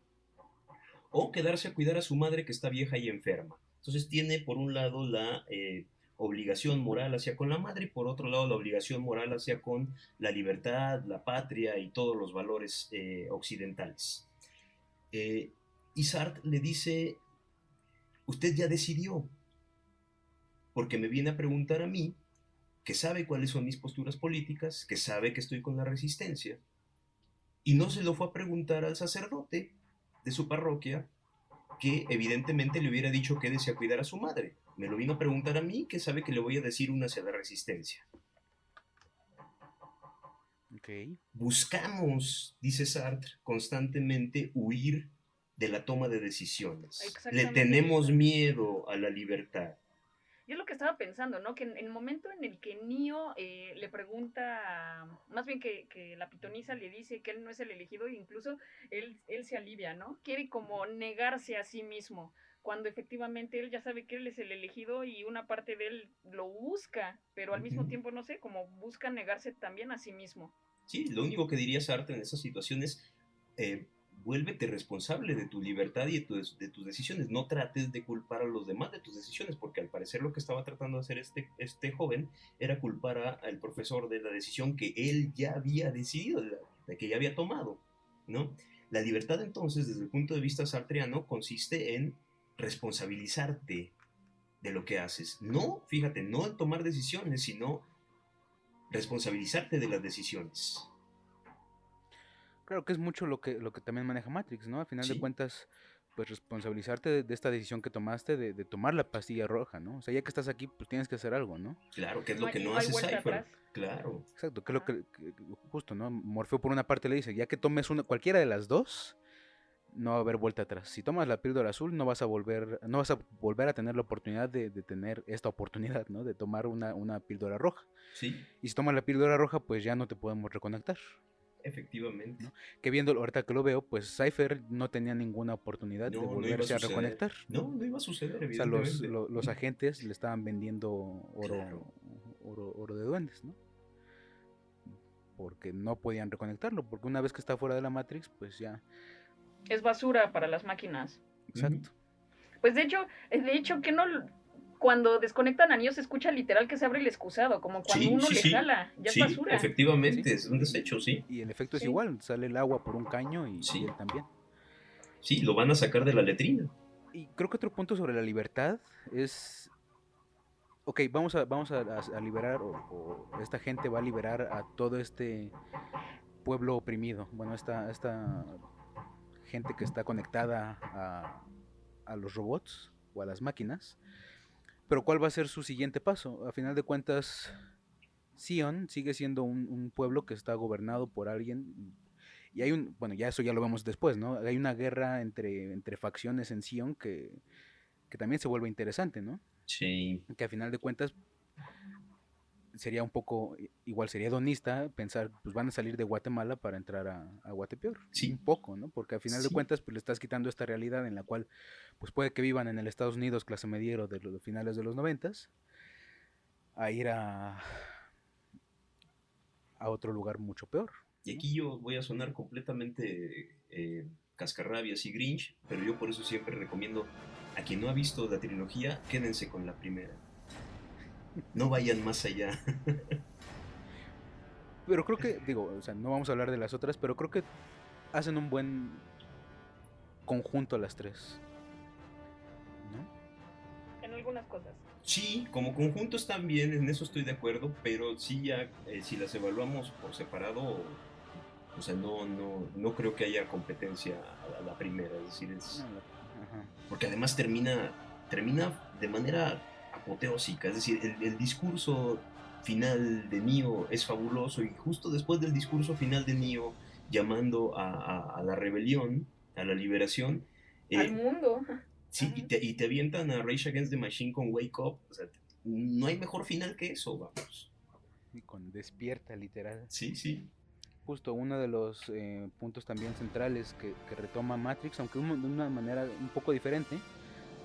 O quedarse a cuidar a su madre que está vieja y enferma. Entonces tiene por un lado la eh, obligación moral hacia con la madre y por otro lado la obligación moral hacia con la libertad, la patria y todos los valores eh, occidentales. Eh, y Sartre le dice, usted ya decidió, porque me viene a preguntar a mí, que sabe cuáles son mis posturas políticas, que sabe que estoy con la resistencia, y no se lo fue a preguntar al sacerdote de su parroquia, que evidentemente le hubiera dicho que desea cuidar a su madre. Me lo vino a preguntar a mí, que sabe que le voy a decir una hacia la resistencia. buscamos, dice Sartre, constantemente huir de la toma de decisiones. Le tenemos miedo a la libertad.
Y es lo que estaba pensando, ¿no? Que en el momento en el que Neo eh, le pregunta, más bien que, que la pitonisa le dice que él no es el elegido, e incluso él, él se alivia, ¿no? Quiere como negarse a sí mismo, cuando efectivamente él ya sabe que él es el elegido y una parte de él lo busca, pero al mismo tiempo, no sé, como busca negarse también a sí mismo.
Sí, lo único que diría Sartre en esas situaciones, eh, vuélvete responsable de tu libertad y de, tus- de tus decisiones. No trates de culpar a los demás de tus decisiones, porque al parecer lo que estaba tratando de hacer este, este joven era culpar a- al profesor de la decisión que él ya había decidido, de la- de que ya había tomado, ¿no? La libertad entonces, desde el punto de vista sartreano, consiste en responsabilizarte de lo que haces. No, fíjate, no en tomar decisiones, sino responsabilizarte de las decisiones.
Claro que es mucho lo que, lo que también maneja Matrix, ¿no? Al final
Sí.
de cuentas, pues responsabilizarte de, de esta decisión que tomaste de, de tomar la pastilla roja, ¿no? O sea, ya que estás aquí, pues tienes que hacer algo, ¿no?
Claro, que es lo que no
hay
hace Cypher. Claro.
Exacto, que es lo que, que- justo, ¿no? Morfeo por una parte le dice, ya que tomes una, cualquiera de las dos, no va a haber vuelta atrás. Si tomas la píldora azul, no vas a volver, no vas a volver a tener la oportunidad de, de tener esta oportunidad, ¿no? De tomar una, una píldora roja.
Sí,
Y si tomas la píldora roja, pues ya no te podemos reconectar.
Efectivamente.
¿No? Que viendo ahorita que lo veo, pues Cypher no tenía ninguna oportunidad de
no a
volverse a, reconectar.
No, no iba a suceder,
O sea, los, los agentes le estaban vendiendo oro,
Claro.
oro, oro de duendes, ¿no? Porque no podían reconectarlo, porque una vez que está fuera de la Matrix, pues ya,
Es basura para las máquinas.
exacto.
Pues de hecho, de hecho que no cuando desconectan a Neo se escucha literal que se abre el excusado, como cuando
Sí,
uno
sí,
le
sí.
jala, ya
sí,
es basura.
efectivamente, es un desecho, sí.
Y el efecto es
Sí.
igual, sale el agua por un caño y, él también.
Sí, lo van a sacar de la letrina.
Y creo que otro punto sobre la libertad es ok, vamos a, vamos a, liberar, o, esta gente va a liberar a todo este pueblo oprimido. Bueno, esta, esta gente que está conectada a, a los robots o a las máquinas. Pero ¿cuál va a ser su siguiente paso? A final de cuentas, Sion sigue siendo un, pueblo que está gobernado por alguien. Y hay un, bueno, ya eso ya lo vemos después, ¿no? Hay una guerra entre, entre facciones en Sion que, que también se vuelve interesante, ¿no?
Sí.
Que a final de cuentas sería un poco, igual sería donista pensar, pues van a salir de Guatemala para entrar a, a Guatepeor.
Sí.
Un poco, ¿no? Porque a final de cuentas, pues le estás quitando esta realidad en la cual, pues puede que vivan en el Estados Unidos clase mediero de los finales de los noventas, a ir a, a otro lugar mucho peor.
Y aquí yo voy a sonar completamente eh, cascarrabias y grinch, pero yo por eso siempre recomiendo a quien no ha visto la trilogía, quédense con la primera. No vayan más allá.
pero creo que, digo, o sea, no vamos a hablar de las otras, pero creo que hacen un buen conjunto las tres.
¿No? En algunas cosas.
Sí, como conjunto están bien, en eso estoy de acuerdo, pero sí ya, eh, si las evaluamos por separado, o sea, no, no, no creo que haya competencia a la primera, es decir, es... Porque además termina, termina de manera apoteósica, es decir, el, discurso final de Neo es fabuloso y justo después del discurso final de Neo llamando a, la rebelión, a la liberación.
Eh, Al mundo.
Sí, y te, y te, avientan a Rage Against the Machine con Wake Up. O sea, no hay mejor final que eso, vamos.
Y con despierta, literal.
Sí, sí
justo uno de los eh, puntos también centrales que, retoma Matrix, aunque de una manera un poco diferente,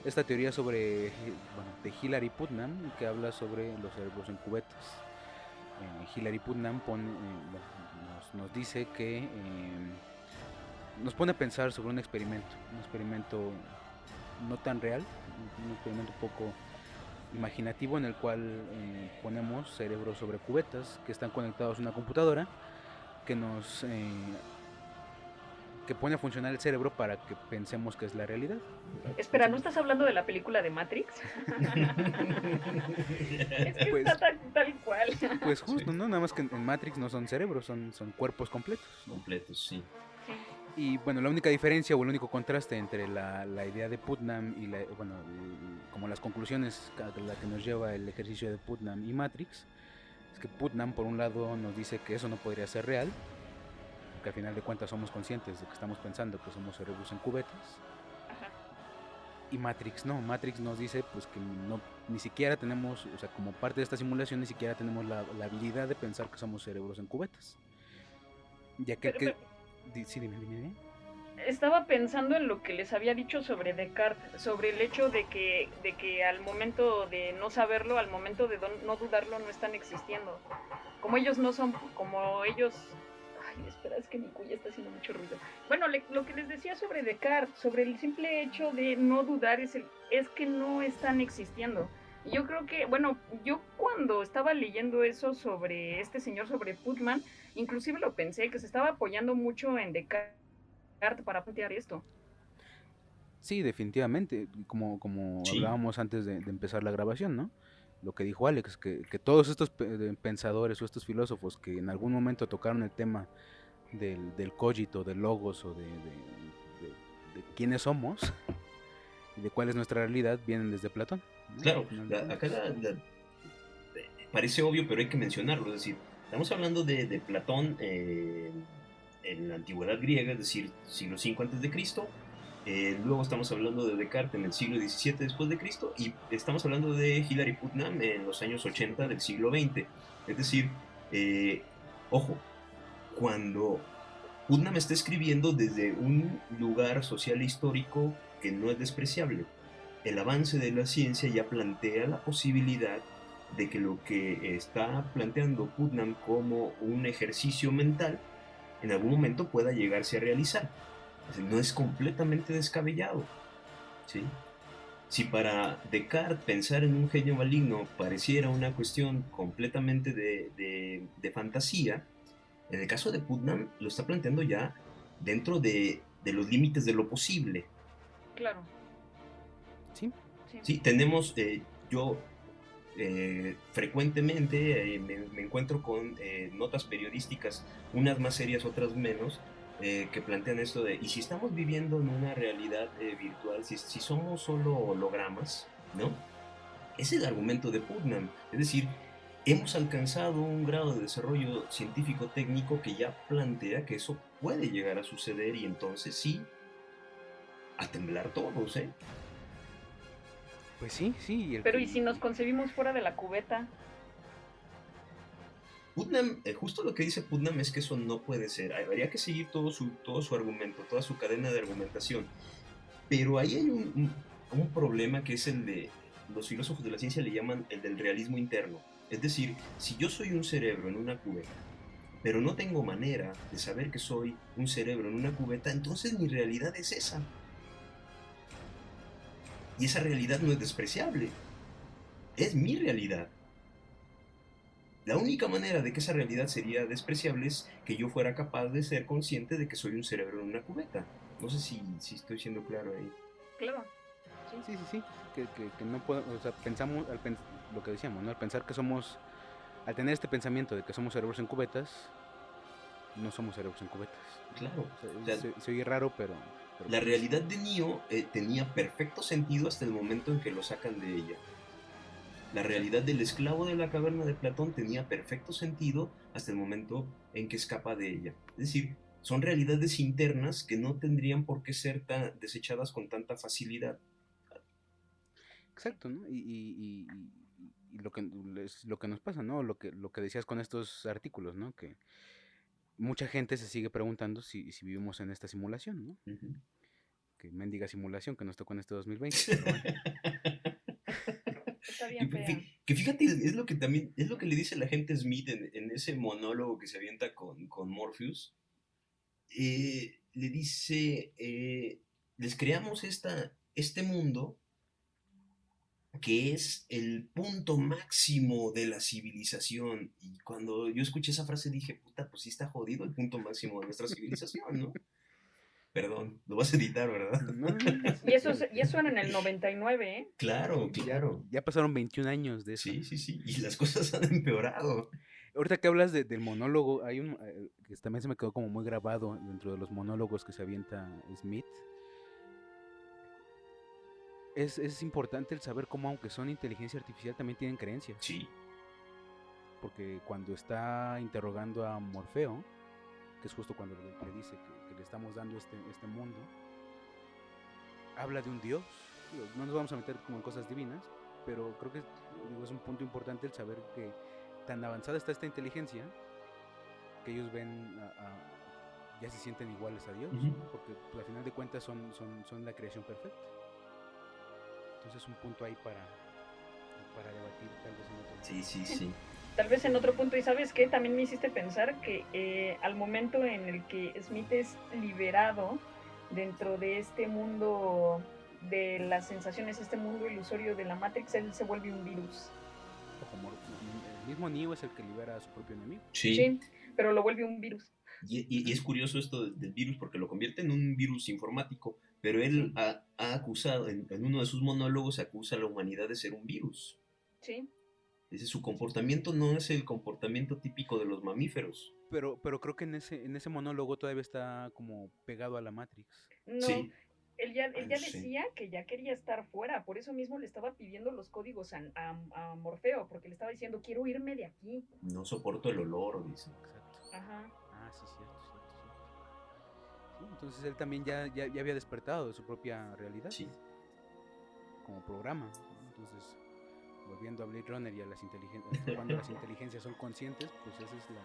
esta teoría sobre, bueno, de Hilary Putnam, que habla sobre los cerebros en cubetas. Eh, Hilary Putnam eh, nos, dice que nos pone a pensar sobre un experimento, un experimento no tan real, un experimento un poco imaginativo en el cual ponemos cerebros sobre cubetas que están conectados a una computadora que nos eh, que pone a funcionar el cerebro para que pensemos que es la realidad.
Espera, ¿no estás hablando de la película de Matrix? <laughs> es que pues, está tal, cual.
Pues justo, ¿no? Nada más que en Matrix no son cerebros, son, son cuerpos completos.
Completos, sí.
Y bueno, la única diferencia o el único contraste entre la, la idea de Putnam y la, bueno, como las conclusiones a la que nos lleva el ejercicio de Putnam y Matrix, es que Putnam por un lado nos dice que eso no podría ser real, porque al final de cuentas somos conscientes de que estamos pensando que somos cerebros en cubetas. Y Matrix no, Matrix nos dice pues que no, ni siquiera tenemos, o sea, como parte de esta simulación ni siquiera tenemos la, habilidad de pensar que somos cerebros en cubetas. Ya que, que sí, dime, dime, dime
estaba pensando en lo que les había dicho sobre Descartes, sobre el hecho de que, de que al momento de no saberlo, al momento de no dudarlo, no están existiendo. Como ellos no son, como ellos... Ay, espera, es que mi cuya está haciendo mucho ruido. Bueno, lo que les decía sobre Descartes, sobre el simple hecho de no dudar, es, el, es que no están existiendo. Yo creo que, bueno, yo cuando estaba leyendo eso sobre este señor, sobre Putman, inclusive lo pensé, que se estaba apoyando mucho en Descartes para plantear esto.
Sí, definitivamente, como, como hablábamos antes de, empezar la grabación, ¿no? Lo que dijo Alex, que, todos estos pensadores o estos filósofos que en algún momento tocaron el tema del, del cogito, del logos o de, de, quiénes somos y de cuál es nuestra realidad, vienen desde Platón.
Claro, acá parece obvio, pero hay que mencionarlo, es decir, estamos hablando de, Platón. Eh, en la antigüedad griega, es decir, siglo V antes de Cristo. Eh, luego estamos hablando de Descartes en el siglo XVII después de Cristo y estamos hablando de Hilary Putnam en los años 80 del siglo XX. Es decir, eh, ojo, cuando Putnam está escribiendo desde un lugar social e histórico que no es despreciable, el avance de la ciencia ya plantea la posibilidad de que lo que está planteando Putnam como un ejercicio mental en algún momento pueda llegarse a realizar. No es completamente descabellado. ¿sí? Si para Descartes pensar en un genio maligno pareciera una cuestión completamente de, fantasía, en el caso de Putnam lo está planteando ya dentro de, los límites de lo posible.
Claro.
Sí.
Sí, tenemos, eh, yo eh, frecuentemente eh, me, me, encuentro con eh, notas periodísticas, unas más serias, otras menos, eh, que plantean esto de, ¿y si estamos viviendo en una realidad eh, virtual, si, si, somos solo hologramas, ¿no? Es el argumento de Putnam, es decir, hemos alcanzado un grado de desarrollo científico-técnico que ya plantea que eso puede llegar a suceder y entonces sí, a temblar todos, ¿eh?
Pues sí, sí.
Pero ¿y si nos concebimos fuera de la cubeta?
Eh, justo lo que dice Putnam es que eso no puede ser. Habría que seguir todo su, todo su argumento, toda su cadena de argumentación. Pero ahí hay un, un, un problema que es el de, los filósofos de la ciencia le llaman el del realismo interno. Es decir, si yo soy un cerebro en una cubeta, pero no tengo manera de saber que soy un cerebro en una cubeta, entonces mi realidad es esa. Y esa realidad no es despreciable. Es mi realidad. La única manera de que esa realidad sería despreciable es que yo fuera capaz de ser consciente de que soy un cerebro en una cubeta. No sé si, si estoy siendo claro ahí.
Claro.
Sí, sí, sí, sí. Que, que, que no podemos, o sea, pensamos, al pens lo que decíamos, ¿no? Al pensar que somos, al tener este pensamiento de que somos cerebros en cubetas, no somos cerebros en cubetas.
Claro.
O sea, se, se, oye raro, pero... pero
la realidad de Neo eh, tenía perfecto sentido hasta el momento en que lo sacan de ella. La realidad del esclavo de la caverna de Platón tenía perfecto sentido hasta el momento en que escapa de ella. Es decir, son realidades internas que no tendrían por qué ser tan desechadas con tanta facilidad.
Exacto, ¿no? Y, y, y, y lo, que, lo que nos pasa, ¿no? Lo que, lo que decías con estos artículos, ¿no? Que mucha gente se sigue preguntando si, si vivimos en esta simulación, ¿no? Uh -huh. Que mendiga simulación que nos tocó en este 2020. Pero bueno. <laughs>
Está bien fea.
Que fíjate, es lo que también, es lo que le dice la gente Smith en, en ese monólogo que se avienta con, con Morpheus. Eh, le dice, eh, les creamos esta, este mundo que es el punto máximo de la civilización. Y cuando yo escuché esa frase dije, puta, pues sí está jodido el punto máximo de nuestra civilización, ¿no? Perdón, lo vas a editar, ¿verdad?
No, no, <laughs>
y, eso, y eso era en el 99, ¿eh?
Claro, claro.
Ya, ya, pasaron 21 años de eso.
Sí, sí, sí. Y las cosas <laughs> han empeorado.
Ahorita que hablas de, del monólogo, hay un eh, que también se me quedó como muy grabado dentro de los monólogos que se avienta Smith. Es, es importante el saber cómo, aunque son inteligencia artificial, también tienen creencias.
Sí.
Porque cuando está interrogando a Morfeo, que es justo cuando le, le dice que, que, le estamos dando este, este mundo, habla de un dios. No nos vamos a meter como en cosas divinas, pero creo que digo, es un punto importante el saber que tan avanzada está esta inteligencia que ellos ven a, a, ya se sienten iguales a Dios, uh -huh. ¿no? porque pues, al final de cuentas son, son, son la creación perfecta. Entonces un punto ahí para, para debatir tal vez en otro
Sí, sí, sí.
Tal vez en otro punto, y sabes qué, también me hiciste pensar que eh, al momento en el que Smith es liberado dentro de este mundo de las sensaciones, este mundo ilusorio de la Matrix, él se vuelve un virus.
Como el mismo Neo es el que libera a su propio enemigo.
Sí.
sí pero lo vuelve un virus.
Y, y, y, es curioso esto del virus porque lo convierte en un virus informático, pero él ha, ha acusado, en, en, uno de sus monólogos, acusa a la humanidad de ser un virus.
Sí.
Dice, su comportamiento no es el comportamiento típico de los mamíferos.
Pero, pero creo que en ese, en ese monólogo todavía está como pegado a la Matrix.
No, sí. él ya, él ya decía sí. que ya quería estar fuera, por eso mismo le estaba pidiendo los códigos a, a, a, Morfeo, porque le estaba diciendo, quiero irme de aquí.
No soporto el olor, dice.
Exacto. Ajá. Ah, sí, cierto, cierto, cierto. Sí, entonces él también ya, ya, ya, había despertado de su propia realidad.
Sí.
Como programa. Entonces, volviendo a Blade Runner y a las inteligencias, <laughs> cuando las inteligencias son conscientes, pues esa es la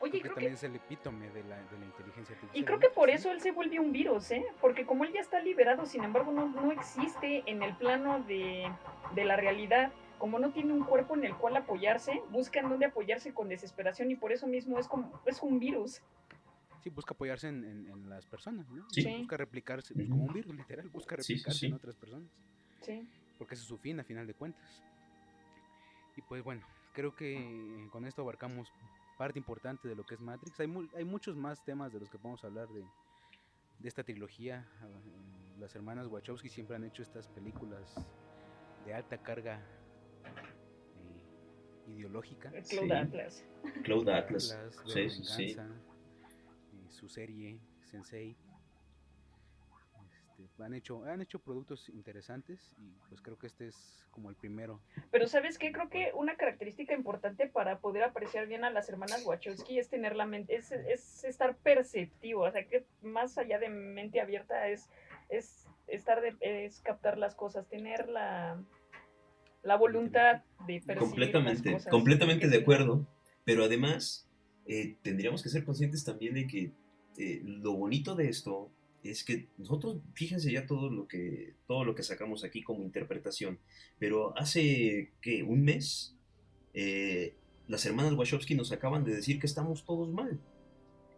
Oye,
creo que también es el epítome de la, de la, inteligencia artificial.
Y creo que por eso él se vuelve un virus, ¿eh? Porque como él ya está liberado, sin embargo, no, no existe en el plano de, de, la realidad, como no tiene un cuerpo en el cual apoyarse, busca en dónde apoyarse con desesperación y por eso mismo es como es un virus.
Sí, busca apoyarse en, en, en las personas, ¿no?
Sí.
Busca replicarse, pues, como un virus, literal, busca replicarse
sí, sí,
en otras personas.
Sí.
Porque ese es su fin, a final de cuentas. Y pues bueno, creo que con esto abarcamos parte importante de lo que es Matrix. Hay, mu hay muchos más temas de los que podemos hablar de, de esta trilogía. Uh, las hermanas Wachowski siempre han hecho estas películas de alta carga eh, ideológica.
Cloud Atlas.
Cloud Atlas.
sí, sí. Eh, su serie Sensei este, han hecho, han hecho productos interesantes y pues creo que este es como el primero.
Pero sabes qué, creo que una característica importante para poder apreciar bien a las hermanas Wachowski es tener la mente, es, es estar perceptivo, o sea que más allá de mente abierta es, es estar de, es captar las cosas, tener la, la voluntad de percibir
completamente,
las cosas.
Completamente de acuerdo, pero además eh, tendríamos que ser conscientes también de que eh, lo bonito de esto es que nosotros, fíjense ya todo lo que, todo lo que sacamos aquí como interpretación, pero hace que un mes eh, las hermanas Wachowski nos acaban de decir que estamos todos mal,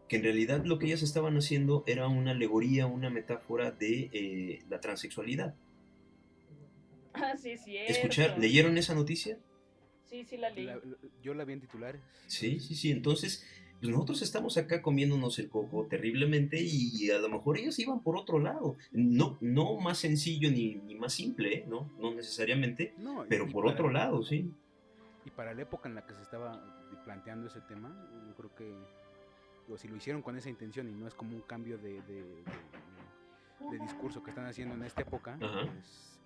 que en realidad lo que ellas estaban haciendo era una alegoría, una metáfora de eh, la transexualidad.
Ah, sí, sí.
Escuchar, ¿leyeron esa noticia?
Sí, sí la leí.
yo la vi en titulares.
Sí, sí, sí. Entonces, pues nosotros estamos acá comiéndonos el coco terriblemente y a lo mejor ellos iban por otro lado. No, no más sencillo ni, ni más simple, ¿eh? ¿no? No necesariamente, pero por otro lado, sí.
Y para la época en la que se estaba planteando ese tema, yo creo que si lo hicieron con esa intención y no es como un cambio de, de, discurso que están haciendo en esta época, pues,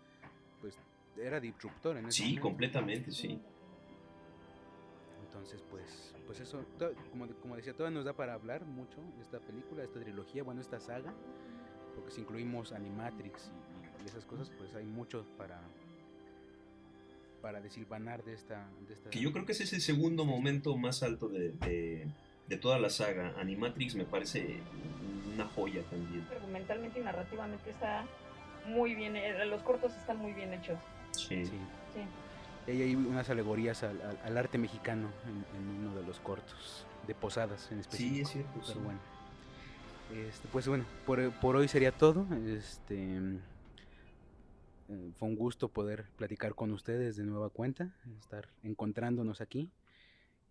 pues, era disruptor en ese
Sí, completamente, sí.
Entonces, pues, pues eso, como, como decía, todavía nos da para hablar mucho esta película, esta trilogía, bueno, esta saga, porque si incluimos Animatrix y, esas cosas, pues hay mucho para para desilvanar de esta, de esta...
Que yo creo que ese es el segundo momento más alto de, de, toda la saga. Animatrix me parece una joya también.
Argumentalmente y narrativamente está muy bien, eh, los cortos están muy bien hechos.
Sí. sí.
sí. Y hay unas alegorías al, arte mexicano en, uno de los cortos, de Posadas en específico.
Sí, es cierto.
Pero bueno. Este, pues bueno, por, hoy sería todo. Este, eh, fue un gusto poder platicar con ustedes de nueva cuenta, estar encontrándonos aquí.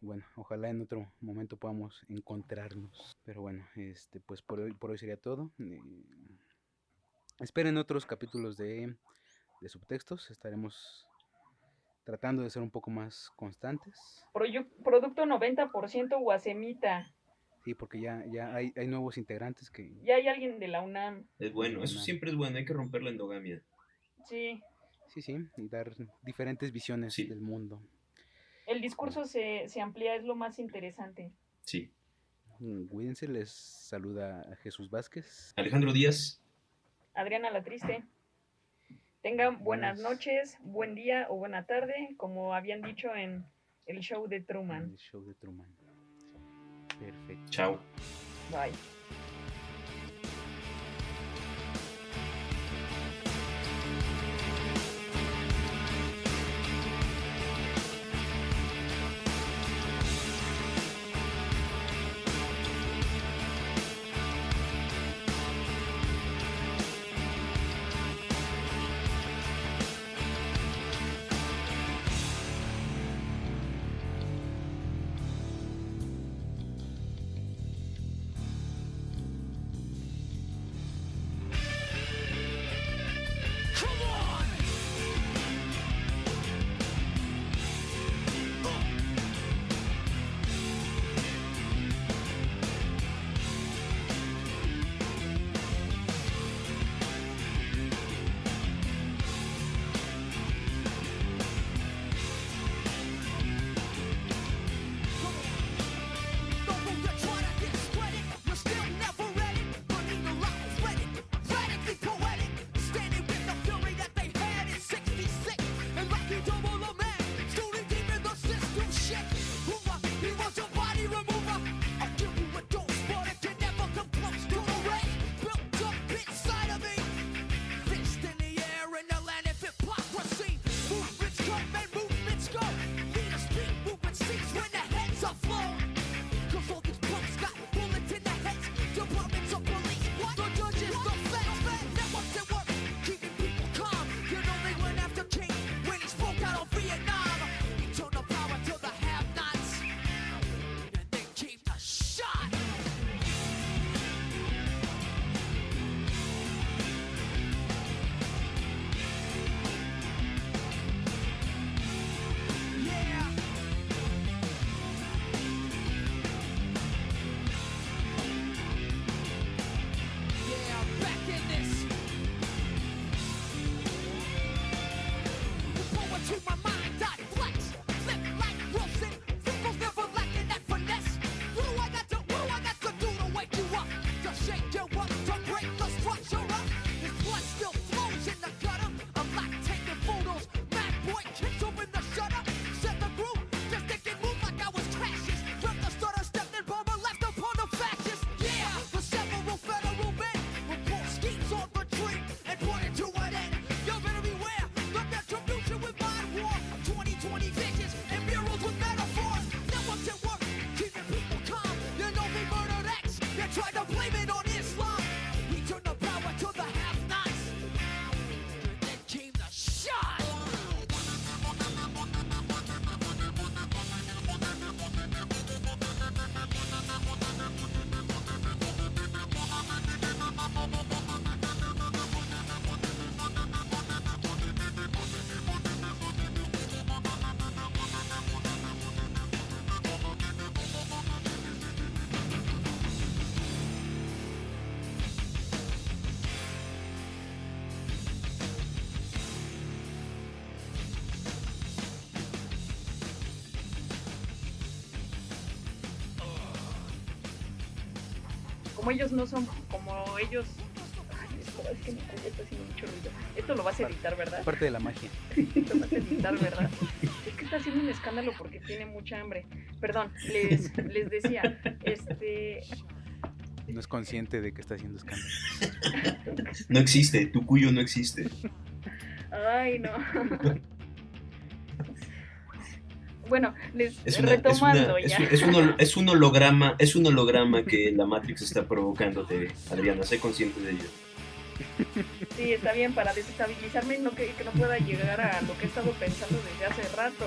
Bueno, ojalá en otro momento podamos encontrarnos. Pero bueno, este, pues por hoy, por hoy sería todo. Eh, esperen otros capítulos de, de subtextos. Estaremos tratando de ser un poco más constantes.
producto 90% Guasemita.
Sí, porque ya, ya hay, hay, nuevos integrantes que...
Ya hay alguien de la UNAM.
Es bueno, eso siempre es bueno, hay que romper la endogamia.
Sí.
Sí, sí, y dar diferentes visiones del mundo.
El discurso se, se amplía, es lo más interesante.
Sí.
Mm, cuídense, les saluda Jesús Vázquez.
Alejandro Díaz.
Adriana La Triste. Tengan buenas noches, buen día o buena tarde, como habían dicho en el show de Truman.
El show de Truman. Perfecto.
Chao.
Bye. Como ellos no son, como ellos... Ay, espera, es que mi cuello está haciendo mucho ruido. Esto lo vas a editar, ¿verdad?
Parte de la magia.
Lo vas a editar, ¿verdad? Es que está haciendo un escándalo porque tiene mucha hambre. Perdón, les, les decía, este...
No es consciente de que está haciendo escándalo.
No existe, tu cuyo no existe.
Ay, no. Bueno, les
Es, una- es,
retomando
una-
ya.
un- es un hol- es un holograma, es un holograma <laughs> que la Matrix está provocándote, Adriana, sé consciente de ello.
Sí, está bien para desestabilizarme no que, que no pueda llegar a lo que he estado pensando desde hace rato.